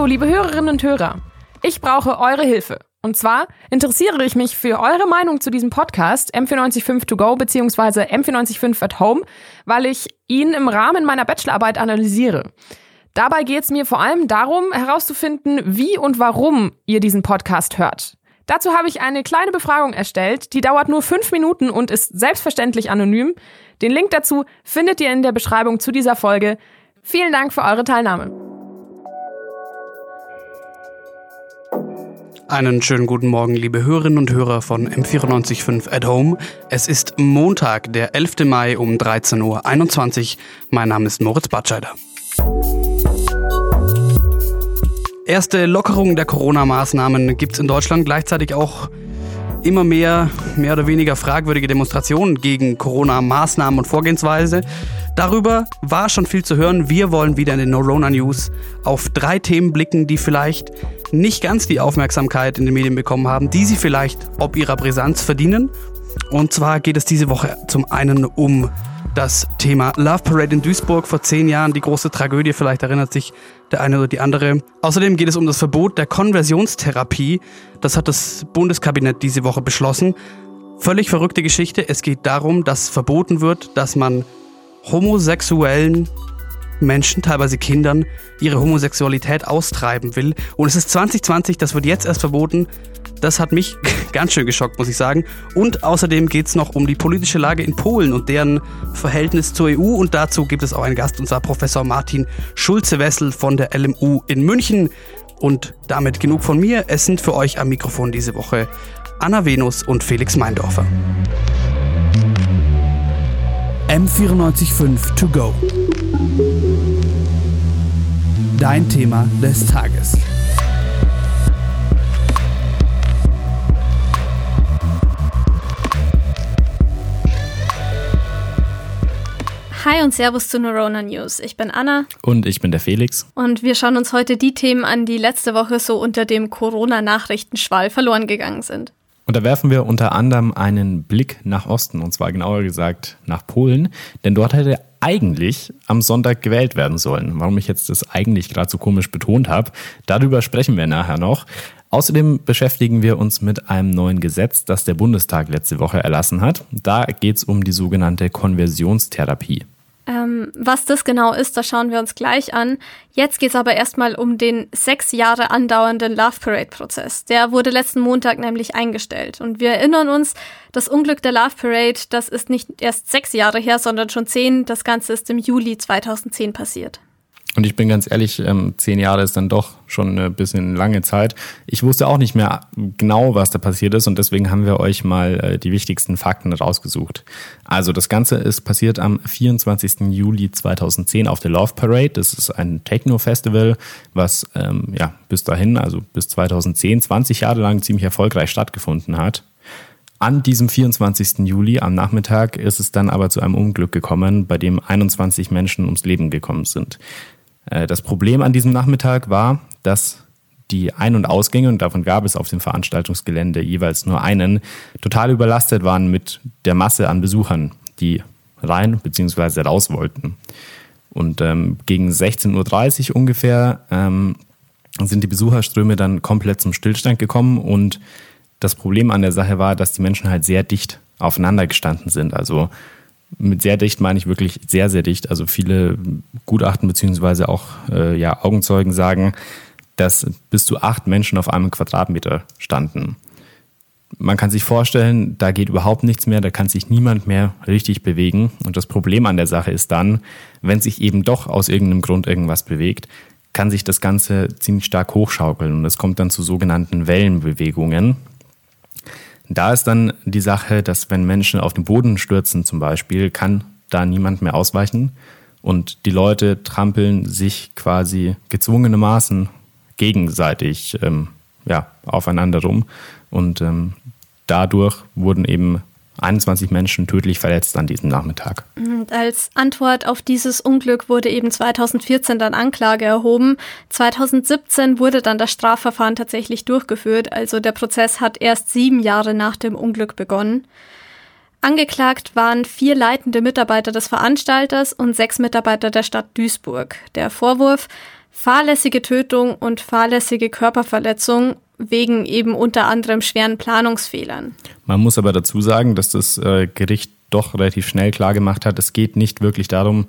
Hallo, liebe Hörerinnen und Hörer. Ich brauche eure Hilfe. Und zwar interessiere ich mich für eure Meinung zu diesem Podcast M495 To Go bzw. M495 at Home, weil ich ihn im Rahmen meiner Bachelorarbeit analysiere. Dabei geht es mir vor allem darum, herauszufinden, wie und warum ihr diesen Podcast hört. Dazu habe ich eine kleine Befragung erstellt, die dauert nur fünf Minuten und ist selbstverständlich anonym. Den Link dazu findet ihr in der Beschreibung zu dieser Folge. Vielen Dank für eure Teilnahme. Einen schönen guten Morgen, liebe Hörerinnen und Hörer von M945 at Home. Es ist Montag, der 11. Mai um 13.21 Uhr. Mein Name ist Moritz Batscheider. Erste Lockerung der Corona-Maßnahmen gibt es in Deutschland, gleichzeitig auch immer mehr, mehr oder weniger fragwürdige Demonstrationen gegen Corona-Maßnahmen und Vorgehensweise. Darüber war schon viel zu hören. Wir wollen wieder in den No-Rona News auf drei Themen blicken, die vielleicht nicht ganz die Aufmerksamkeit in den Medien bekommen haben, die sie vielleicht ob ihrer Brisanz verdienen. Und zwar geht es diese Woche zum einen um das Thema Love Parade in Duisburg vor zehn Jahren, die große Tragödie, vielleicht erinnert sich der eine oder die andere. Außerdem geht es um das Verbot der Konversionstherapie. Das hat das Bundeskabinett diese Woche beschlossen. Völlig verrückte Geschichte. Es geht darum, dass verboten wird, dass man homosexuellen Menschen, teilweise Kindern, ihre Homosexualität austreiben will. Und es ist 2020, das wird jetzt erst verboten. Das hat mich ganz schön geschockt, muss ich sagen. Und außerdem geht es noch um die politische Lage in Polen und deren Verhältnis zur EU. Und dazu gibt es auch einen Gast, und zwar Professor Martin Schulze-Wessel von der LMU in München. Und damit genug von mir. Es sind für euch am Mikrofon diese Woche Anna Venus und Felix Meindorfer. M945 To Go. Dein Thema des Tages. Hi und Servus zu Neurona News. Ich bin Anna. Und ich bin der Felix. Und wir schauen uns heute die Themen an, die letzte Woche so unter dem Corona-Nachrichtenschwall verloren gegangen sind. Und da werfen wir unter anderem einen Blick nach Osten, und zwar genauer gesagt nach Polen, denn dort hätte eigentlich am Sonntag gewählt werden sollen. Warum ich jetzt das eigentlich gerade so komisch betont habe, darüber sprechen wir nachher noch. Außerdem beschäftigen wir uns mit einem neuen Gesetz, das der Bundestag letzte Woche erlassen hat. Da geht es um die sogenannte Konversionstherapie. Ähm, was das genau ist, das schauen wir uns gleich an. Jetzt geht es aber erstmal um den sechs Jahre andauernden Love Parade-Prozess. Der wurde letzten Montag nämlich eingestellt. Und wir erinnern uns, das Unglück der Love Parade, das ist nicht erst sechs Jahre her, sondern schon zehn. Das Ganze ist im Juli 2010 passiert. Und ich bin ganz ehrlich, ähm, zehn Jahre ist dann doch schon ein bisschen lange Zeit. Ich wusste auch nicht mehr genau, was da passiert ist und deswegen haben wir euch mal äh, die wichtigsten Fakten rausgesucht. Also das Ganze ist passiert am 24. Juli 2010 auf der Love Parade. Das ist ein Techno-Festival, was ähm, ja bis dahin, also bis 2010, 20 Jahre lang ziemlich erfolgreich stattgefunden hat. An diesem 24. Juli am Nachmittag ist es dann aber zu einem Unglück gekommen, bei dem 21 Menschen ums Leben gekommen sind. Äh, das Problem an diesem Nachmittag war, dass die Ein- und Ausgänge, und davon gab es auf dem Veranstaltungsgelände jeweils nur einen, total überlastet waren mit der Masse an Besuchern, die rein bzw. raus wollten. Und ähm, gegen 16.30 Uhr ungefähr ähm, sind die Besucherströme dann komplett zum Stillstand gekommen und das Problem an der Sache war, dass die Menschen halt sehr dicht aufeinander gestanden sind. Also mit sehr dicht meine ich wirklich sehr, sehr dicht. Also viele Gutachten beziehungsweise auch äh, ja, Augenzeugen sagen, dass bis zu acht Menschen auf einem Quadratmeter standen. Man kann sich vorstellen, da geht überhaupt nichts mehr, da kann sich niemand mehr richtig bewegen. Und das Problem an der Sache ist dann, wenn sich eben doch aus irgendeinem Grund irgendwas bewegt, kann sich das Ganze ziemlich stark hochschaukeln und es kommt dann zu sogenannten Wellenbewegungen. Da ist dann die Sache, dass wenn Menschen auf den Boden stürzen zum Beispiel, kann da niemand mehr ausweichen. Und die Leute trampeln sich quasi gezwungenermaßen gegenseitig ähm, ja, aufeinander rum. Und ähm, dadurch wurden eben 21 Menschen tödlich verletzt an diesem Nachmittag. Und als Antwort auf dieses Unglück wurde eben 2014 dann Anklage erhoben. 2017 wurde dann das Strafverfahren tatsächlich durchgeführt, also der Prozess hat erst sieben Jahre nach dem Unglück begonnen. Angeklagt waren vier leitende Mitarbeiter des Veranstalters und sechs Mitarbeiter der Stadt Duisburg. Der Vorwurf, fahrlässige Tötung und fahrlässige Körperverletzung wegen eben unter anderem schweren Planungsfehlern. Man muss aber dazu sagen, dass das äh, Gericht doch relativ schnell klargemacht hat, es geht nicht wirklich darum,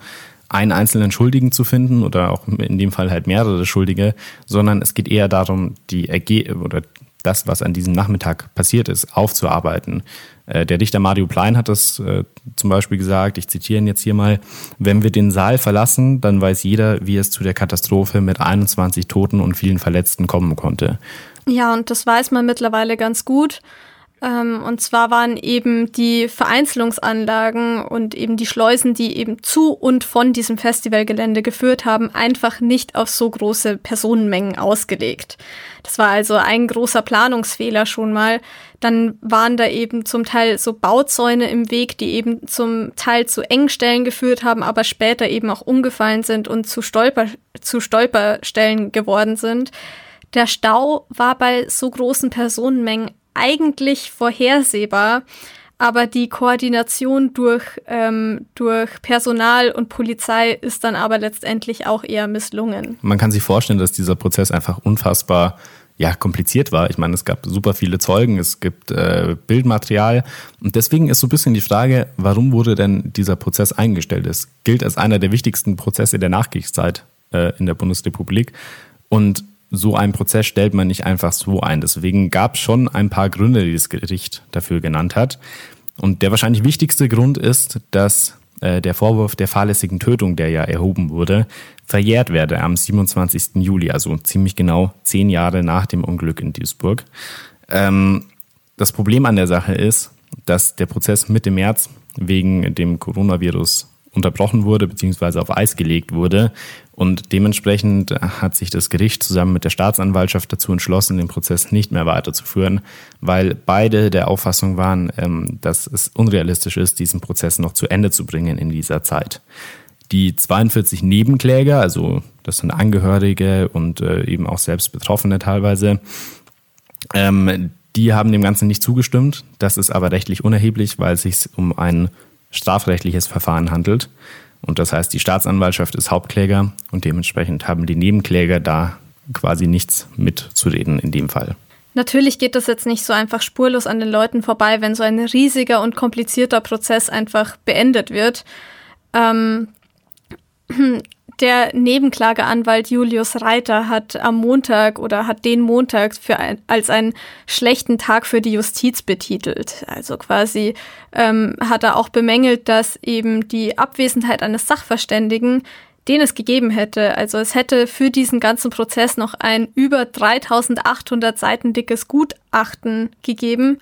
einen einzelnen Schuldigen zu finden oder auch in dem Fall halt mehrere Schuldige, sondern es geht eher darum, die Erge oder das, was an diesem Nachmittag passiert ist, aufzuarbeiten. Äh, der Richter Mario Plein hat das äh, zum Beispiel gesagt, ich zitiere ihn jetzt hier mal, wenn wir den Saal verlassen, dann weiß jeder, wie es zu der Katastrophe mit 21 Toten und vielen Verletzten kommen konnte. Ja, und das weiß man mittlerweile ganz gut. Ähm, und zwar waren eben die Vereinzelungsanlagen und eben die Schleusen, die eben zu und von diesem Festivalgelände geführt haben, einfach nicht auf so große Personenmengen ausgelegt. Das war also ein großer Planungsfehler schon mal. Dann waren da eben zum Teil so Bauzäune im Weg, die eben zum Teil zu Engstellen geführt haben, aber später eben auch umgefallen sind und zu, Stolper, zu Stolperstellen geworden sind. Der Stau war bei so großen Personenmengen eigentlich vorhersehbar, aber die Koordination durch, ähm, durch Personal und Polizei ist dann aber letztendlich auch eher misslungen. Man kann sich vorstellen, dass dieser Prozess einfach unfassbar ja, kompliziert war. Ich meine, es gab super viele Zeugen, es gibt äh, Bildmaterial und deswegen ist so ein bisschen die Frage, warum wurde denn dieser Prozess eingestellt? Es gilt als einer der wichtigsten Prozesse der Nachkriegszeit äh, in der Bundesrepublik und so einen Prozess stellt man nicht einfach so ein. Deswegen gab es schon ein paar Gründe, die das Gericht dafür genannt hat. Und der wahrscheinlich wichtigste Grund ist, dass äh, der Vorwurf der fahrlässigen Tötung, der ja erhoben wurde, verjährt werde am 27. Juli, also ziemlich genau zehn Jahre nach dem Unglück in Duisburg. Ähm, das Problem an der Sache ist, dass der Prozess Mitte März wegen dem Coronavirus unterbrochen wurde bzw. auf Eis gelegt wurde. Und dementsprechend hat sich das Gericht zusammen mit der Staatsanwaltschaft dazu entschlossen, den Prozess nicht mehr weiterzuführen, weil beide der Auffassung waren, ähm, dass es unrealistisch ist, diesen Prozess noch zu Ende zu bringen in dieser Zeit. Die 42 Nebenkläger, also das sind Angehörige und äh, eben auch selbst Betroffene teilweise, ähm, die haben dem Ganzen nicht zugestimmt. Das ist aber rechtlich unerheblich, weil es sich um ein strafrechtliches Verfahren handelt. Und das heißt, die Staatsanwaltschaft ist Hauptkläger und dementsprechend haben die Nebenkläger da quasi nichts mitzureden in dem Fall. Natürlich geht das jetzt nicht so einfach spurlos an den Leuten vorbei, wenn so ein riesiger und komplizierter Prozess einfach beendet wird. Ähm, der Nebenklageanwalt Julius Reiter hat am Montag oder hat den Montag für ein, als einen schlechten Tag für die Justiz betitelt. Also quasi ähm, hat er auch bemängelt, dass eben die Abwesenheit eines Sachverständigen den es gegeben hätte. Also es hätte für diesen ganzen Prozess noch ein über 3800 Seiten dickes Gutachten gegeben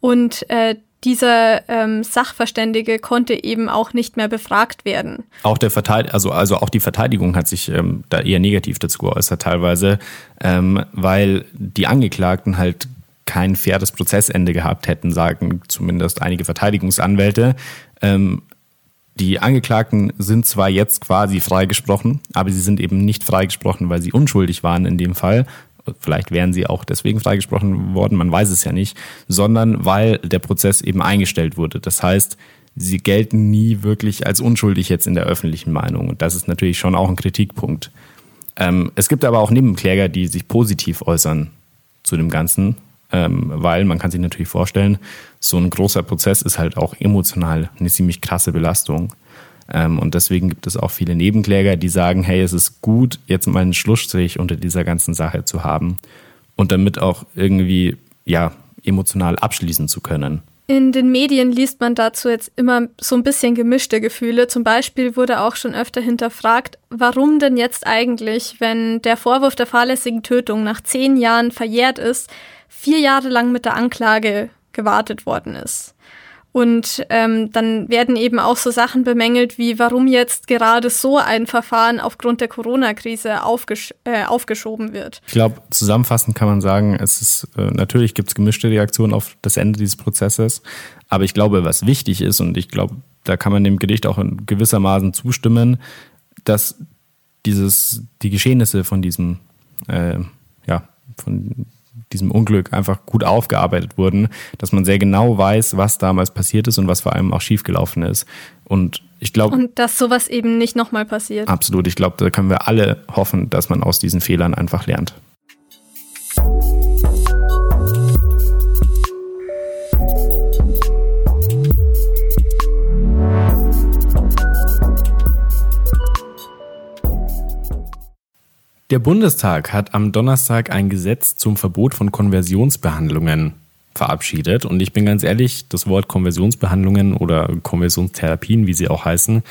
und äh, dieser ähm, Sachverständige konnte eben auch nicht mehr befragt werden. Auch der Verteidigung, also, also auch die Verteidigung hat sich ähm, da eher negativ dazu geäußert teilweise, ähm, weil die Angeklagten halt kein faires Prozessende gehabt hätten, sagen zumindest einige Verteidigungsanwälte. Ähm, die Angeklagten sind zwar jetzt quasi freigesprochen, aber sie sind eben nicht freigesprochen, weil sie unschuldig waren in dem Fall, vielleicht wären sie auch deswegen freigesprochen worden, man weiß es ja nicht, sondern weil der Prozess eben eingestellt wurde. Das heißt, sie gelten nie wirklich als unschuldig jetzt in der öffentlichen Meinung. Und das ist natürlich schon auch ein Kritikpunkt. Ähm, es gibt aber auch Nebenkläger, die sich positiv äußern zu dem Ganzen, ähm, weil man kann sich natürlich vorstellen, so ein großer Prozess ist halt auch emotional eine ziemlich krasse Belastung. Ähm, und deswegen gibt es auch viele Nebenkläger, die sagen, hey, es ist gut, jetzt mal einen Schlussstrich unter dieser ganzen Sache zu haben und damit auch irgendwie, ja, emotional abschließen zu können. In den Medien liest man dazu jetzt immer so ein bisschen gemischte Gefühle. Zum Beispiel wurde auch schon öfter hinterfragt, warum denn jetzt eigentlich, wenn der Vorwurf der fahrlässigen Tötung nach zehn Jahren verjährt ist, vier Jahre lang mit der Anklage gewartet worden ist. Und ähm, dann werden eben auch so Sachen bemängelt, wie warum jetzt gerade so ein Verfahren aufgrund der Corona-Krise aufgesch äh, aufgeschoben wird. Ich glaube, zusammenfassend kann man sagen, es ist äh, natürlich gibt es gemischte Reaktionen auf das Ende dieses Prozesses, aber ich glaube, was wichtig ist und ich glaube, da kann man dem Gericht auch in gewissermaßen zustimmen, dass dieses die Geschehnisse von diesem äh, ja von diesem Unglück einfach gut aufgearbeitet wurden, dass man sehr genau weiß, was damals passiert ist und was vor allem auch schiefgelaufen ist. Und ich glaube. Und dass sowas eben nicht nochmal passiert. Absolut. Ich glaube, da können wir alle hoffen, dass man aus diesen Fehlern einfach lernt. Der Bundestag hat am Donnerstag ein Gesetz zum Verbot von Konversionsbehandlungen verabschiedet. Und ich bin ganz ehrlich, das Wort Konversionsbehandlungen oder Konversionstherapien, wie sie auch heißen,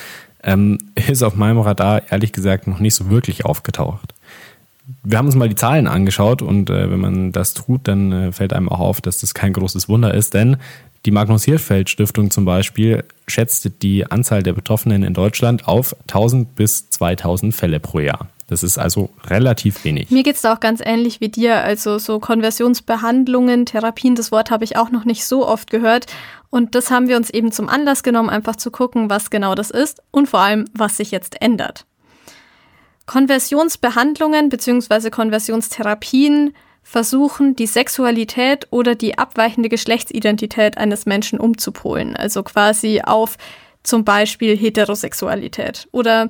ähm, ist auf meinem Radar ehrlich gesagt noch nicht so wirklich aufgetaucht. Wir haben uns mal die Zahlen angeschaut und äh, wenn man das tut, dann äh, fällt einem auch auf, dass das kein großes Wunder ist, denn die Magnus Hirschfeld Stiftung zum Beispiel schätzt die Anzahl der Betroffenen in Deutschland auf 1000 bis 2000 Fälle pro Jahr. Das ist also relativ wenig. Mir geht es auch ganz ähnlich wie dir. Also so Konversionsbehandlungen, Therapien, das Wort habe ich auch noch nicht so oft gehört. Und das haben wir uns eben zum Anlass genommen, einfach zu gucken, was genau das ist und vor allem, was sich jetzt ändert. Konversionsbehandlungen bzw. Konversionstherapien versuchen, die Sexualität oder die abweichende Geschlechtsidentität eines Menschen umzupolen. Also quasi auf zum Beispiel Heterosexualität oder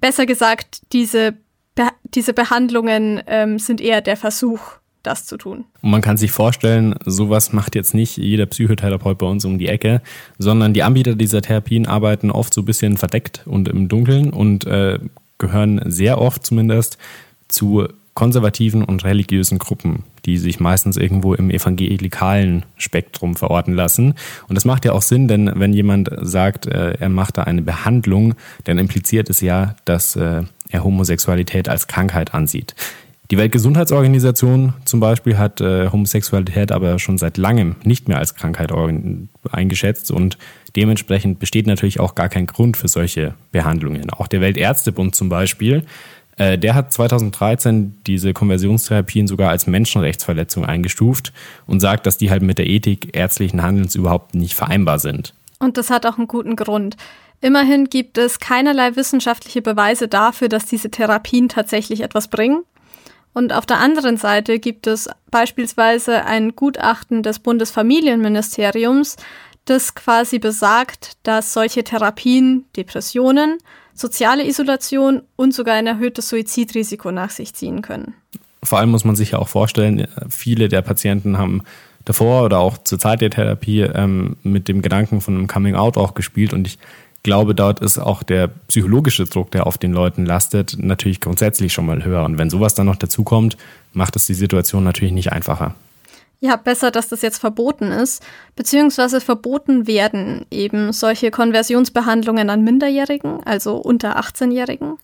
besser gesagt, diese, Be diese Behandlungen ähm, sind eher der Versuch, das zu tun. Und man kann sich vorstellen, sowas macht jetzt nicht jeder Psychotherapeut bei uns um die Ecke, sondern die Anbieter dieser Therapien arbeiten oft so ein bisschen verdeckt und im Dunkeln und äh, gehören sehr oft zumindest zu konservativen und religiösen Gruppen, die sich meistens irgendwo im evangelikalen Spektrum verorten lassen. Und das macht ja auch Sinn, denn wenn jemand sagt, äh, er macht da eine Behandlung, dann impliziert es ja, dass äh, er Homosexualität als Krankheit ansieht. Die Weltgesundheitsorganisation zum Beispiel hat äh, Homosexualität aber schon seit langem nicht mehr als Krankheit eingeschätzt und dementsprechend besteht natürlich auch gar kein Grund für solche Behandlungen. Auch der Weltärztebund zum Beispiel äh, der hat 2013 diese Konversionstherapien sogar als Menschenrechtsverletzung eingestuft und sagt, dass die halt mit der Ethik ärztlichen Handelns überhaupt nicht vereinbar sind. Und das hat auch einen guten Grund. Immerhin gibt es keinerlei wissenschaftliche Beweise dafür, dass diese Therapien tatsächlich etwas bringen. Und auf der anderen Seite gibt es beispielsweise ein Gutachten des Bundesfamilienministeriums, das quasi besagt, dass solche Therapien Depressionen, soziale Isolation und sogar ein erhöhtes Suizidrisiko nach sich ziehen können. Vor allem muss man sich ja auch vorstellen, viele der Patienten haben davor oder auch zur Zeit der Therapie ähm, mit dem Gedanken von einem Coming Out auch gespielt und ich glaube, dort ist auch der psychologische Druck, der auf den Leuten lastet, natürlich grundsätzlich schon mal höher. Und wenn sowas dann noch dazukommt, macht es die Situation natürlich nicht einfacher. Ja, besser, dass das jetzt verboten ist, beziehungsweise verboten werden eben solche Konversionsbehandlungen an Minderjährigen, also unter 18-Jährigen,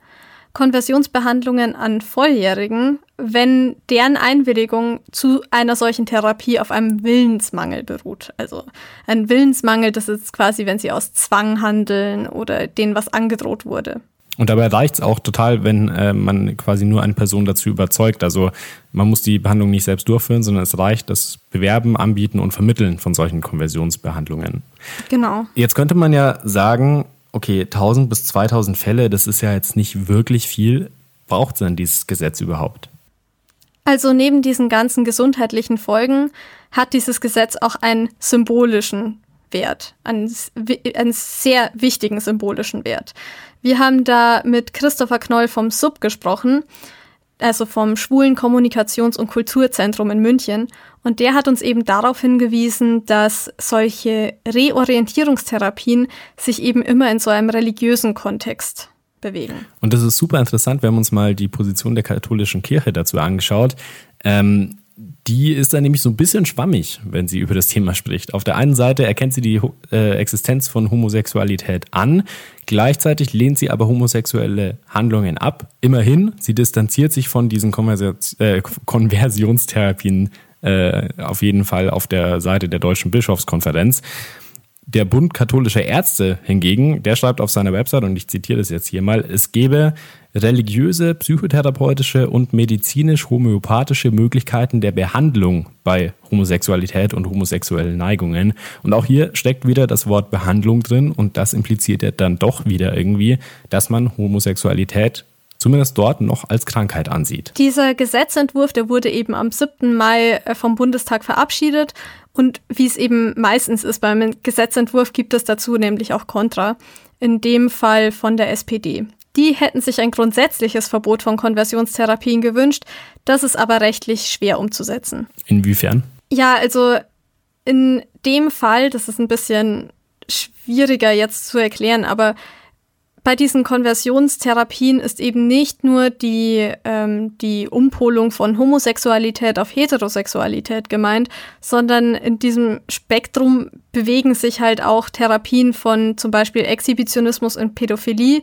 Konversionsbehandlungen an Volljährigen, wenn deren Einwilligung zu einer solchen Therapie auf einem Willensmangel beruht. Also ein Willensmangel, das ist quasi, wenn sie aus Zwang handeln oder denen was angedroht wurde. Und dabei reicht es auch total, wenn äh, man quasi nur eine Person dazu überzeugt. Also man muss die Behandlung nicht selbst durchführen, sondern es reicht das Bewerben, Anbieten und Vermitteln von solchen Konversionsbehandlungen. Genau. Jetzt könnte man ja sagen, okay, 1000 bis 2000 Fälle, das ist ja jetzt nicht wirklich viel. Braucht es denn dieses Gesetz überhaupt? Also neben diesen ganzen gesundheitlichen Folgen hat dieses Gesetz auch einen symbolischen Wert, einen, einen sehr wichtigen symbolischen Wert. Wir haben da mit Christopher Knoll vom SUB gesprochen, also vom Schwulen Kommunikations- und Kulturzentrum in München. Und der hat uns eben darauf hingewiesen, dass solche Reorientierungstherapien sich eben immer in so einem religiösen Kontext bewegen. Und das ist super interessant. Wir haben uns mal die Position der katholischen Kirche dazu angeschaut. Ähm, die ist dann nämlich so ein bisschen schwammig, wenn sie über das Thema spricht. Auf der einen Seite erkennt sie die äh, Existenz von Homosexualität an, gleichzeitig lehnt sie aber homosexuelle Handlungen ab. Immerhin, sie distanziert sich von diesen Konvers äh, Konversionstherapien äh, auf jeden Fall auf der Seite der Deutschen Bischofskonferenz. Der Bund katholischer Ärzte hingegen, der schreibt auf seiner Website, und ich zitiere das jetzt hier mal, es gebe religiöse, psychotherapeutische und medizinisch-homöopathische Möglichkeiten der Behandlung bei Homosexualität und homosexuellen Neigungen. Und auch hier steckt wieder das Wort Behandlung drin und das impliziert ja dann doch wieder irgendwie, dass man Homosexualität zumindest dort noch als Krankheit ansieht. Dieser Gesetzentwurf, der wurde eben am 7. Mai äh, vom Bundestag verabschiedet und wie es eben meistens ist beim Gesetzentwurf, gibt es dazu nämlich auch Kontra. In dem Fall von der SPD. Die hätten sich ein grundsätzliches Verbot von Konversionstherapien gewünscht, das ist aber rechtlich schwer umzusetzen. Inwiefern? Ja, also in dem Fall, das ist ein bisschen schwieriger jetzt zu erklären, aber bei diesen Konversionstherapien ist eben nicht nur die, ähm, die Umpolung von Homosexualität auf Heterosexualität gemeint, sondern in diesem Spektrum bewegen sich halt auch Therapien von zum Beispiel Exhibitionismus und Pädophilie.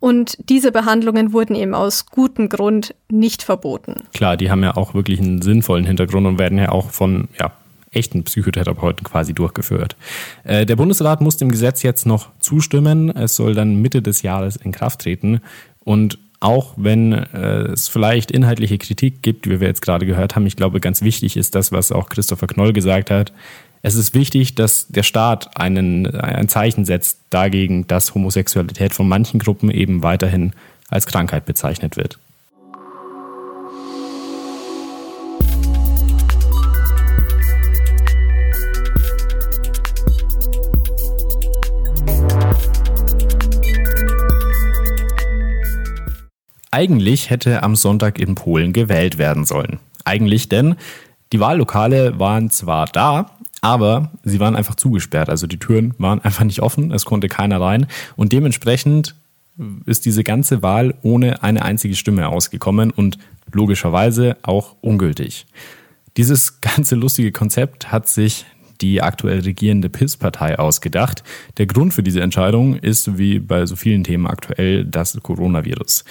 Und diese Behandlungen wurden eben aus gutem Grund nicht verboten. Klar, die haben ja auch wirklich einen sinnvollen Hintergrund und werden ja auch von ja, echten Psychotherapeuten quasi durchgeführt. Äh, der Bundesrat muss dem Gesetz jetzt noch zustimmen. Es soll dann Mitte des Jahres in Kraft treten. Und auch wenn äh, es vielleicht inhaltliche Kritik gibt, wie wir jetzt gerade gehört haben, ich glaube, ganz wichtig ist das, was auch Christopher Knoll gesagt hat. Es ist wichtig, dass der Staat einen, ein Zeichen setzt dagegen, dass Homosexualität von manchen Gruppen eben weiterhin als Krankheit bezeichnet wird. Eigentlich hätte am Sonntag in Polen gewählt werden sollen. Eigentlich denn, die Wahllokale waren zwar da, aber sie waren einfach zugesperrt. Also die Türen waren einfach nicht offen, es konnte keiner rein. Und dementsprechend ist diese ganze Wahl ohne eine einzige Stimme ausgekommen und logischerweise auch ungültig. Dieses ganze lustige Konzept hat sich die aktuell regierende PIS-Partei ausgedacht. Der Grund für diese Entscheidung ist, wie bei so vielen Themen aktuell, das Coronavirus.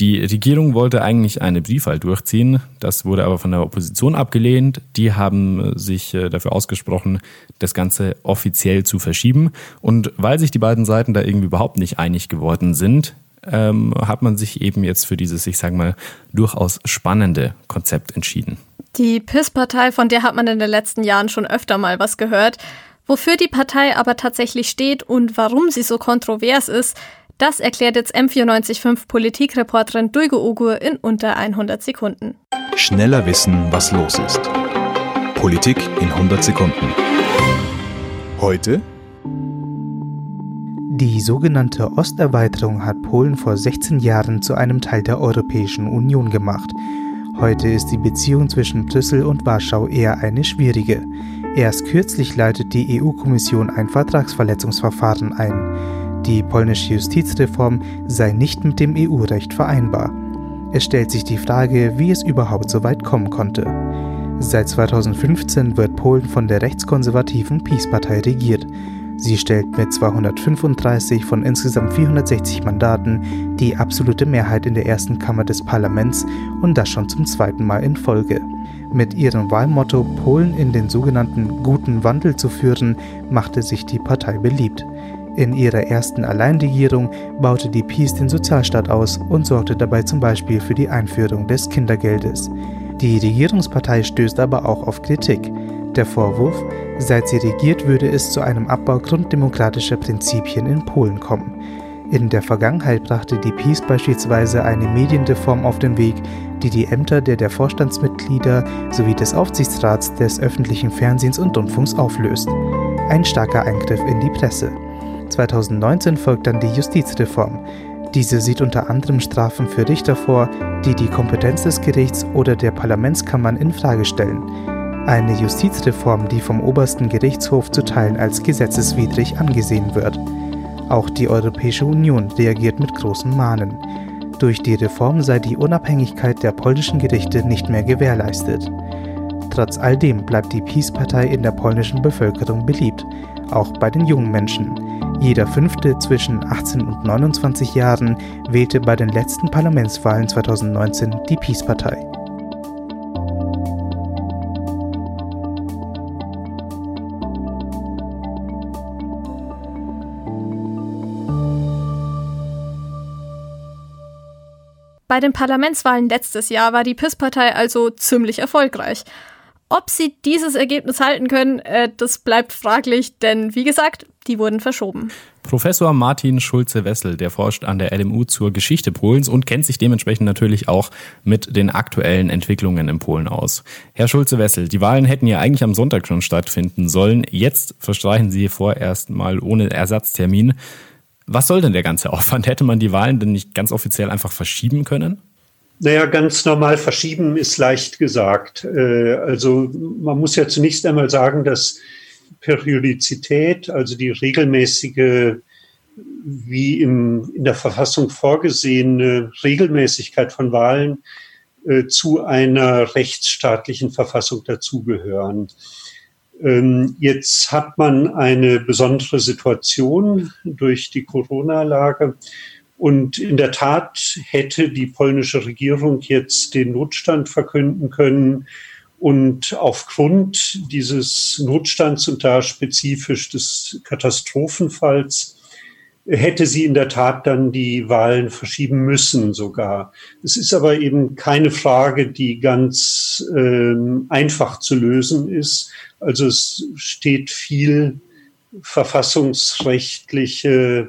Die Regierung wollte eigentlich eine Briefwahl durchziehen, das wurde aber von der Opposition abgelehnt. Die haben sich äh, dafür ausgesprochen, das Ganze offiziell zu verschieben. Und weil sich die beiden Seiten da irgendwie überhaupt nicht einig geworden sind, ähm, hat man sich eben jetzt für dieses, ich sage mal, durchaus spannende Konzept entschieden. Die PIS-Partei, von der hat man in den letzten Jahren schon öfter mal was gehört. Wofür die Partei aber tatsächlich steht und warum sie so kontrovers ist, das erklärt jetzt M945 Politikreporterin Dulge Ogur in unter 100 Sekunden. Schneller wissen, was los ist. Politik in 100 Sekunden. Heute die sogenannte Osterweiterung hat Polen vor 16 Jahren zu einem Teil der Europäischen Union gemacht. Heute ist die Beziehung zwischen Brüssel und Warschau eher eine schwierige. Erst kürzlich leitet die EU-Kommission ein Vertragsverletzungsverfahren ein. Die polnische Justizreform sei nicht mit dem EU-Recht vereinbar. Es stellt sich die Frage, wie es überhaupt so weit kommen konnte. Seit 2015 wird Polen von der rechtskonservativen PiS-Partei regiert. Sie stellt mit 235 von insgesamt 460 Mandaten die absolute Mehrheit in der ersten Kammer des Parlaments und das schon zum zweiten Mal in Folge. Mit ihrem Wahlmotto Polen in den sogenannten guten Wandel zu führen, machte sich die Partei beliebt. In ihrer ersten Alleinregierung baute die PiS den Sozialstaat aus und sorgte dabei zum Beispiel für die Einführung des Kindergeldes. Die Regierungspartei stößt aber auch auf Kritik. Der Vorwurf, seit sie regiert, würde es zu einem Abbau grunddemokratischer Prinzipien in Polen kommen. In der Vergangenheit brachte die PiS beispielsweise eine Medienreform auf den Weg, die die Ämter der, der Vorstandsmitglieder sowie des Aufsichtsrats des öffentlichen Fernsehens und Rundfunks auflöst. Ein starker Eingriff in die Presse. 2019 folgt dann die Justizreform. Diese sieht unter anderem Strafen für Richter vor, die die Kompetenz des Gerichts oder der Parlamentskammern in Frage stellen. Eine Justizreform, die vom obersten Gerichtshof zu Teilen als gesetzeswidrig angesehen wird. Auch die Europäische Union reagiert mit großem Mahnen. Durch die Reform sei die Unabhängigkeit der polnischen Gerichte nicht mehr gewährleistet. Trotz all dem bleibt die Peace-Partei in der polnischen Bevölkerung beliebt, auch bei den jungen Menschen. Jeder Fünfte zwischen 18 und 29 Jahren wählte bei den letzten Parlamentswahlen 2019 die Peace-Partei. Bei den Parlamentswahlen letztes Jahr war die PIS-Partei also ziemlich erfolgreich. Ob sie dieses Ergebnis halten können, äh, das bleibt fraglich, denn wie gesagt, die wurden verschoben. Professor Martin Schulze-Wessel, der forscht an der LMU zur Geschichte Polens und kennt sich dementsprechend natürlich auch mit den aktuellen Entwicklungen in Polen aus. Herr Schulze-Wessel, die Wahlen hätten ja eigentlich am Sonntag schon stattfinden sollen. Jetzt verstreichen sie vorerst mal ohne Ersatztermin. Was soll denn der ganze Aufwand? Hätte man die Wahlen denn nicht ganz offiziell einfach verschieben können? Naja, ganz normal verschieben ist leicht gesagt. Äh, also man muss ja zunächst einmal sagen, dass Periodizität, also die regelmäßige, wie im, in der Verfassung vorgesehene Regelmäßigkeit von Wahlen äh, zu einer rechtsstaatlichen Verfassung dazugehören. Ähm, jetzt hat man eine besondere Situation durch die Corona-Lage. Und in der Tat hätte die polnische Regierung jetzt den Notstand verkünden können. Und aufgrund dieses Notstands und da spezifisch des Katastrophenfalls hätte sie in der Tat dann die Wahlen verschieben müssen sogar. Es ist aber eben keine Frage, die ganz äh, einfach zu lösen ist. Also es steht viel verfassungsrechtliche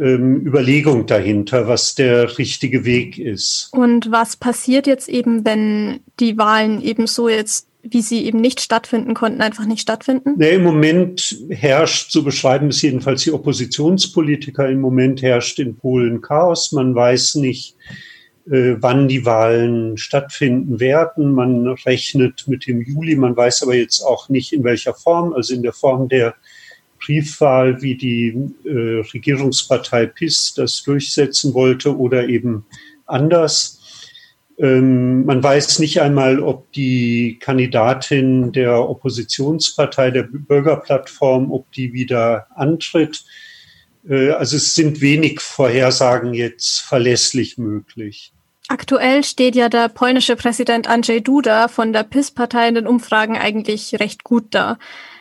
ähm, Überlegung dahinter, was der richtige Weg ist. Und was passiert jetzt eben, wenn die Wahlen eben so jetzt wie sie eben nicht stattfinden konnten, einfach nicht stattfinden? Nee, Im Moment herrscht, so beschreiben es jedenfalls die Oppositionspolitiker, im Moment herrscht in Polen Chaos. Man weiß nicht, äh, wann die Wahlen stattfinden werden. Man rechnet mit dem Juli, man weiß aber jetzt auch nicht in welcher Form, also in der Form der Briefwahl, wie die äh, Regierungspartei PIS das durchsetzen wollte oder eben anders. Ähm, man weiß nicht einmal, ob die Kandidatin der Oppositionspartei, der Bürgerplattform, ob die wieder antritt. Äh, also es sind wenig Vorhersagen jetzt verlässlich möglich. Aktuell steht ja der polnische Präsident Andrzej Duda von der PIS-Partei in den Umfragen eigentlich recht gut da.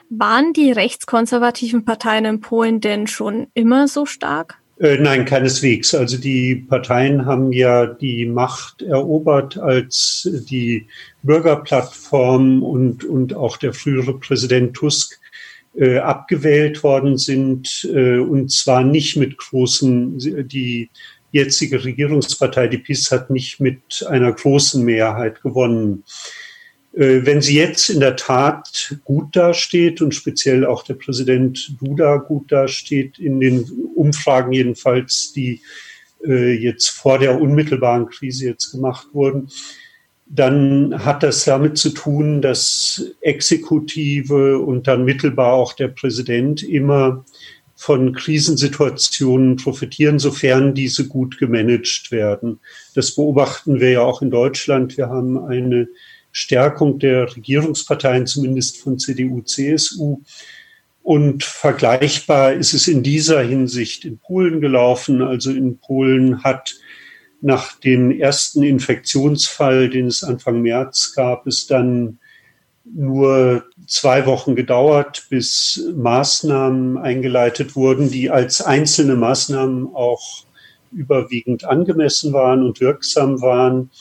Waren die rechtskonservativen Parteien in Polen denn schon immer so stark? Äh, nein, keineswegs. Also die Parteien haben ja die Macht erobert, als die Bürgerplattform und, und auch der frühere Präsident Tusk äh, abgewählt worden sind, äh, und zwar nicht mit großen, die jetzige Regierungspartei, die PiS, hat nicht mit einer großen Mehrheit gewonnen. Äh, wenn sie jetzt in der Tat gut dasteht und speziell auch der Präsident Duda gut dasteht, in den Umfragen jedenfalls, die äh, jetzt vor der unmittelbaren Krise jetzt gemacht wurden, dann hat das damit zu tun, dass Exekutive und dann mittelbar auch der Präsident immer von Krisensituationen profitieren, sofern diese gut gemanagt werden. Das beobachten wir ja auch in Deutschland. Wir haben eine Stärkung der Regierungsparteien, zumindest von CDU, CSU. Und vergleichbar ist es in dieser Hinsicht in Polen gelaufen. Also in Polen hat nach dem ersten Infektionsfall, den es Anfang März gab, es dann nur zwei Wochen gedauert, bis Maßnahmen eingeleitet wurden, die als einzelne Maßnahmen auch überwiegend angemessen waren und wirksam waren.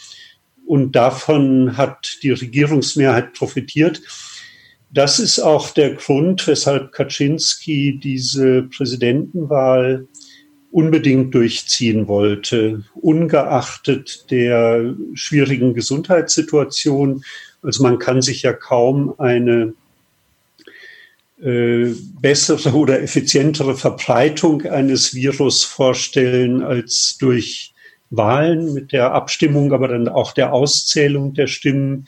Und davon hat die Regierungsmehrheit profitiert. Das ist auch der Grund, weshalb Kaczynski diese Präsidentenwahl unbedingt durchziehen wollte, ungeachtet der schwierigen Gesundheitssituation. Also man kann sich ja kaum eine äh, bessere oder effizientere Verbreitung eines Virus vorstellen als durch Wahlen mit der Abstimmung, aber dann auch der Auszählung der Stimmen.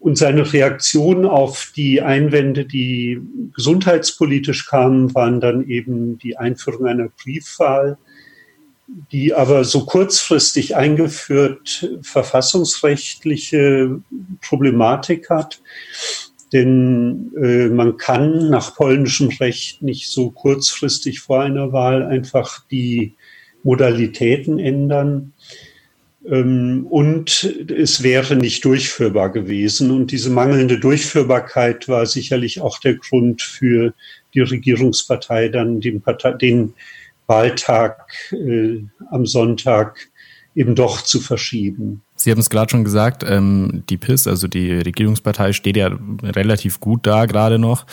Und seine Reaktion auf die Einwände, die gesundheitspolitisch kamen, waren dann eben die Einführung einer Briefwahl, die aber so kurzfristig eingeführt verfassungsrechtliche Problematik hat. Denn äh, man kann nach polnischem Recht nicht so kurzfristig vor einer Wahl einfach die Modalitäten ändern. Ähm, und es wäre nicht durchführbar gewesen. Und diese mangelnde Durchführbarkeit war sicherlich auch der Grund für die Regierungspartei, dann den, Partei, den Wahltag äh, am Sonntag eben doch zu verschieben. Sie haben es gerade schon gesagt, ähm, die PIS, also die Regierungspartei, steht ja relativ gut da gerade noch.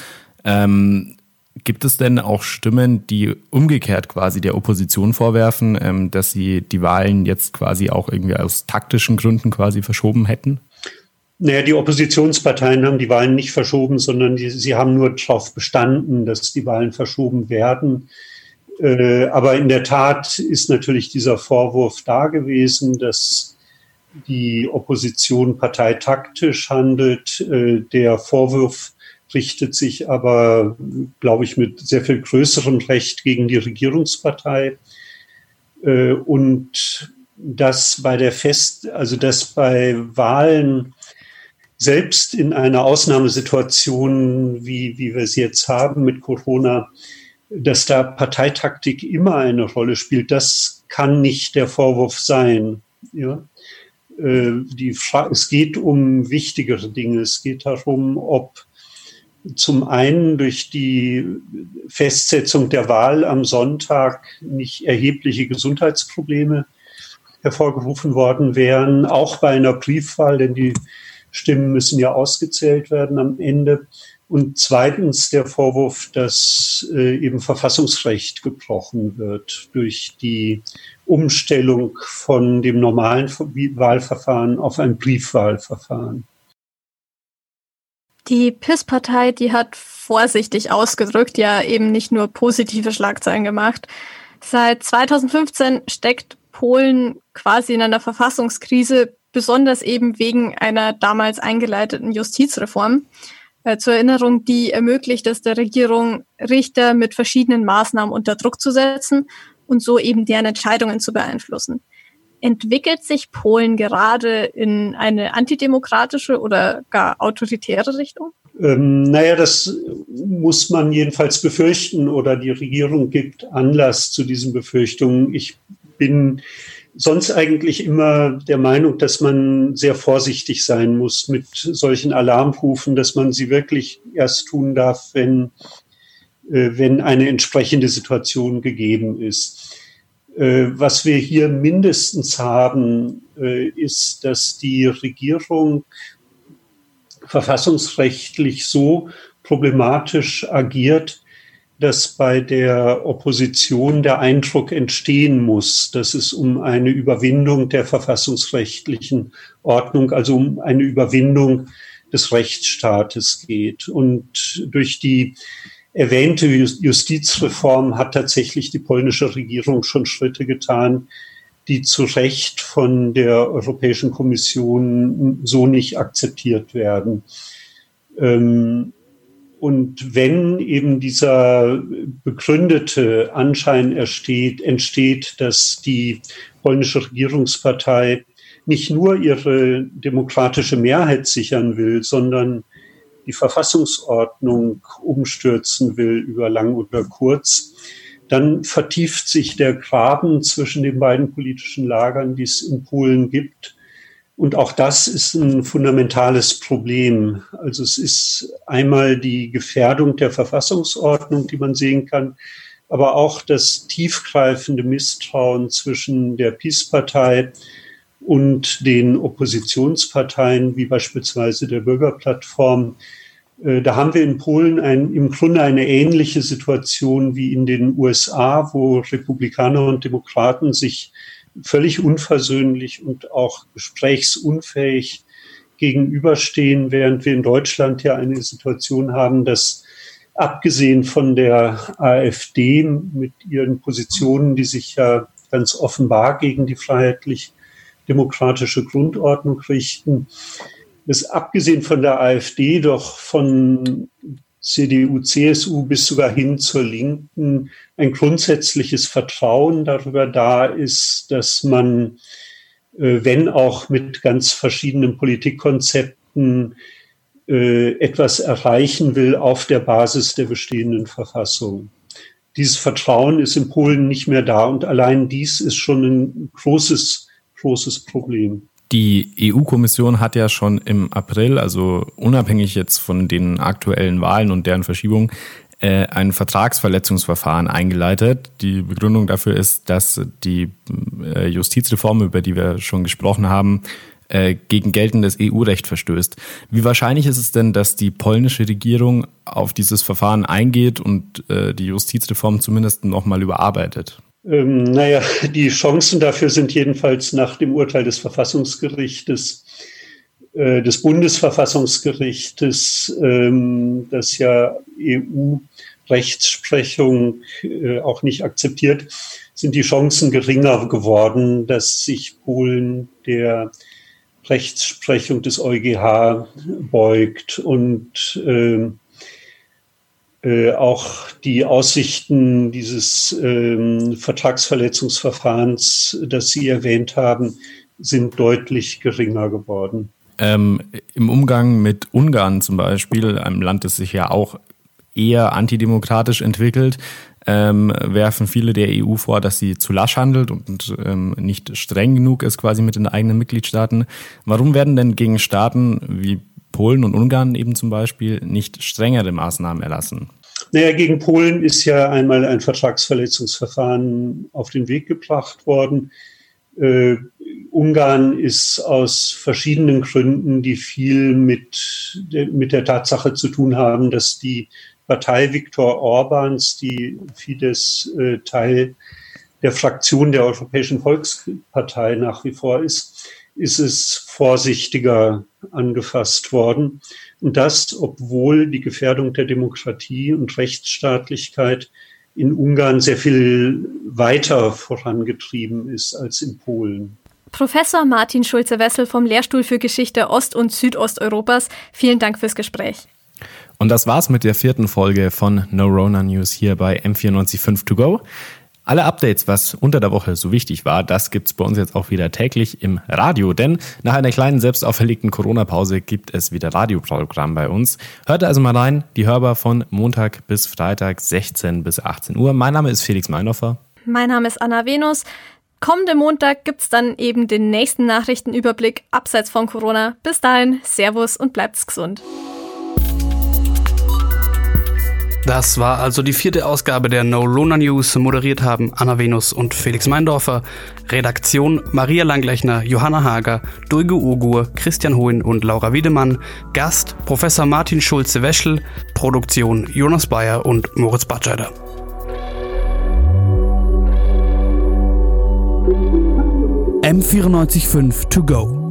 Ähm, Gibt es denn auch Stimmen, die umgekehrt quasi der Opposition vorwerfen, ähm, dass sie die Wahlen jetzt quasi auch irgendwie aus taktischen Gründen quasi verschoben hätten? Naja, die Oppositionsparteien haben die Wahlen nicht verschoben, sondern die, sie haben nur darauf bestanden, dass die Wahlen verschoben werden. Äh, aber in der Tat ist natürlich dieser Vorwurf da gewesen, dass die Opposition parteitaktisch handelt. Äh, der Vorwurf richtet sich aber, glaube ich, mit sehr viel größerem Recht gegen die Regierungspartei. Äh, und dass bei der Fest, also dass bei Wahlen selbst in einer Ausnahmesituation, wie, wie wir es jetzt haben mit Corona, dass da Parteitaktik immer eine Rolle spielt, das kann nicht der Vorwurf sein. Ja? Äh, die es geht um wichtigere Dinge. Es geht darum, ob zum einen durch die Festsetzung der Wahl am Sonntag nicht erhebliche Gesundheitsprobleme hervorgerufen worden wären, auch bei einer Briefwahl, denn die Stimmen müssen ja ausgezählt werden am Ende. Und zweitens der Vorwurf, dass äh, eben Verfassungsrecht gebrochen wird durch die Umstellung von dem normalen Wahlverfahren auf ein Briefwahlverfahren. Die PIS-Partei, die hat vorsichtig ausgedrückt ja eben nicht nur positive Schlagzeilen gemacht. Seit 2015 steckt Polen quasi in einer Verfassungskrise, besonders eben wegen einer damals eingeleiteten Justizreform. Äh, zur Erinnerung, die ermöglicht es der Regierung, Richter mit verschiedenen Maßnahmen unter Druck zu setzen und so eben deren Entscheidungen zu beeinflussen. Entwickelt sich Polen gerade in eine antidemokratische oder gar autoritäre Richtung? Ähm, naja, das muss man jedenfalls befürchten oder die Regierung gibt Anlass zu diesen Befürchtungen. Ich bin sonst eigentlich immer der Meinung, dass man sehr vorsichtig sein muss mit solchen Alarmrufen, dass man sie wirklich erst tun darf, wenn, äh, wenn eine entsprechende Situation gegeben ist. Äh, was wir hier mindestens haben, äh, ist, dass die Regierung verfassungsrechtlich so problematisch agiert, dass bei der Opposition der Eindruck entstehen muss, dass es um eine Überwindung der verfassungsrechtlichen Ordnung, also um eine Überwindung des Rechtsstaates geht. Und durch die erwähnte Justizreform hat tatsächlich die polnische Regierung schon Schritte getan, die zu Recht von der Europäischen Kommission so nicht akzeptiert werden. Ähm, und wenn eben dieser begründete Anschein entsteht, entsteht, dass die polnische Regierungspartei nicht nur ihre demokratische Mehrheit sichern will, sondern die Verfassungsordnung umstürzen will über lang oder kurz, dann vertieft sich der Graben zwischen den beiden politischen Lagern, die es in Polen gibt. Und auch das ist ein fundamentales Problem. Also es ist einmal die Gefährdung der Verfassungsordnung, die man sehen kann, aber auch das tiefgreifende Misstrauen zwischen der PiS-Partei und den Oppositionsparteien, wie beispielsweise der Bürgerplattform. Äh, da haben wir in Polen ein, im Grunde eine ähnliche Situation wie in den USA, wo Republikaner und Demokraten sich völlig unversöhnlich und auch gesprächsunfähig gegenüberstehen, während wir in Deutschland ja eine Situation haben, dass abgesehen von der AfD mit ihren Positionen, die sich ja ganz offenbar gegen die freiheitlich-demokratische Grundordnung richten, dass abgesehen von der AfD doch von CDU, CSU bis sogar hin zur Linken ein grundsätzliches Vertrauen darüber da ist, dass man, äh, wenn auch mit ganz verschiedenen Politikkonzepten, äh, etwas erreichen will auf der Basis der bestehenden Verfassung. Dieses Vertrauen ist in Polen nicht mehr da und allein dies ist schon ein großes, großes Problem. Die EU-Kommission hat ja schon im April, also unabhängig jetzt von den aktuellen Wahlen und deren Verschiebung, äh, ein Vertragsverletzungsverfahren eingeleitet. Die Begründung dafür ist, dass die äh, Justizreform, über die wir schon gesprochen haben, äh, gegen geltendes EU-Recht verstößt. Wie wahrscheinlich ist es denn, dass die polnische Regierung auf dieses Verfahren eingeht und die Justizreform zumindest nochmal überarbeitet? Ähm, naja, die Chancen dafür sind jedenfalls nach dem Urteil des Verfassungsgerichtes, äh, des Bundesverfassungsgerichtes, ähm, das ja EU-Rechtsprechung äh, auch nicht akzeptiert, sind die Chancen geringer geworden, dass sich Polen der Rechtsprechung des EuGH beugt und äh, äh, auch die Aussichten dieses äh, Vertragsverletzungsverfahrens, das Sie erwähnt haben, sind deutlich geringer geworden. Ähm, Im Umgang mit Ungarn zum Beispiel, einem Land, das sich ja auch eher antidemokratisch entwickelt, ähm, werfen viele der EU vor, dass sie zu lasch handelt und ähm, nicht streng genug ist quasi mit den eigenen Mitgliedstaaten. Warum werden denn gegen Staaten wie Polen und Ungarn eben zum Beispiel nicht strengere Maßnahmen erlassen? Naja, gegen Polen ist ja einmal ein Vertragsverletzungsverfahren auf den Weg gebracht worden. Äh, Ungarn ist aus verschiedenen Gründen, die viel mit, mit der Tatsache zu tun haben, dass die Partei Viktor Orbans, die Fidesz äh, Teil der Fraktion der Europäischen Volkspartei nach wie vor ist, ist es vorsichtiger angefasst worden. Und das, obwohl die Gefährdung der Demokratie und Rechtsstaatlichkeit in Ungarn sehr viel weiter vorangetrieben ist als in Polen. Professor Martin Schulze-Wessel vom Lehrstuhl für Geschichte Ost- und Südosteuropas, vielen Dank fürs Gespräch. Und das war's mit der vierten Folge von No Rona News hier bei M945 To Go. Alle Updates, was unter der Woche so wichtig war, das gibt's bei uns jetzt auch wieder täglich im Radio, denn nach einer kleinen selbst auferlegten Corona-Pause gibt es wieder Radioprogramm bei uns. Hört also mal rein, die Hörbar von Montag bis Freitag 16 bis 18 Uhr. Mein Name ist Felix Meinhofer. Mein Name ist Anna Venus. Kommende Montag gibt's dann eben den nächsten Nachrichtenüberblick abseits von Corona. Bis dahin, Servus und bleibt's gesund. Das war also die vierte Ausgabe der No Lona News. Moderiert haben Anna Venus und Felix Meindorfer. Redaktion Maria Langlechner, Johanna Hager, Dulge Urgur, Christian Hohen und Laura Wiedemann. Gast Professor Martin Schulze-Weschel. Produktion Jonas Bayer und Moritz Batscheider. M945 to go.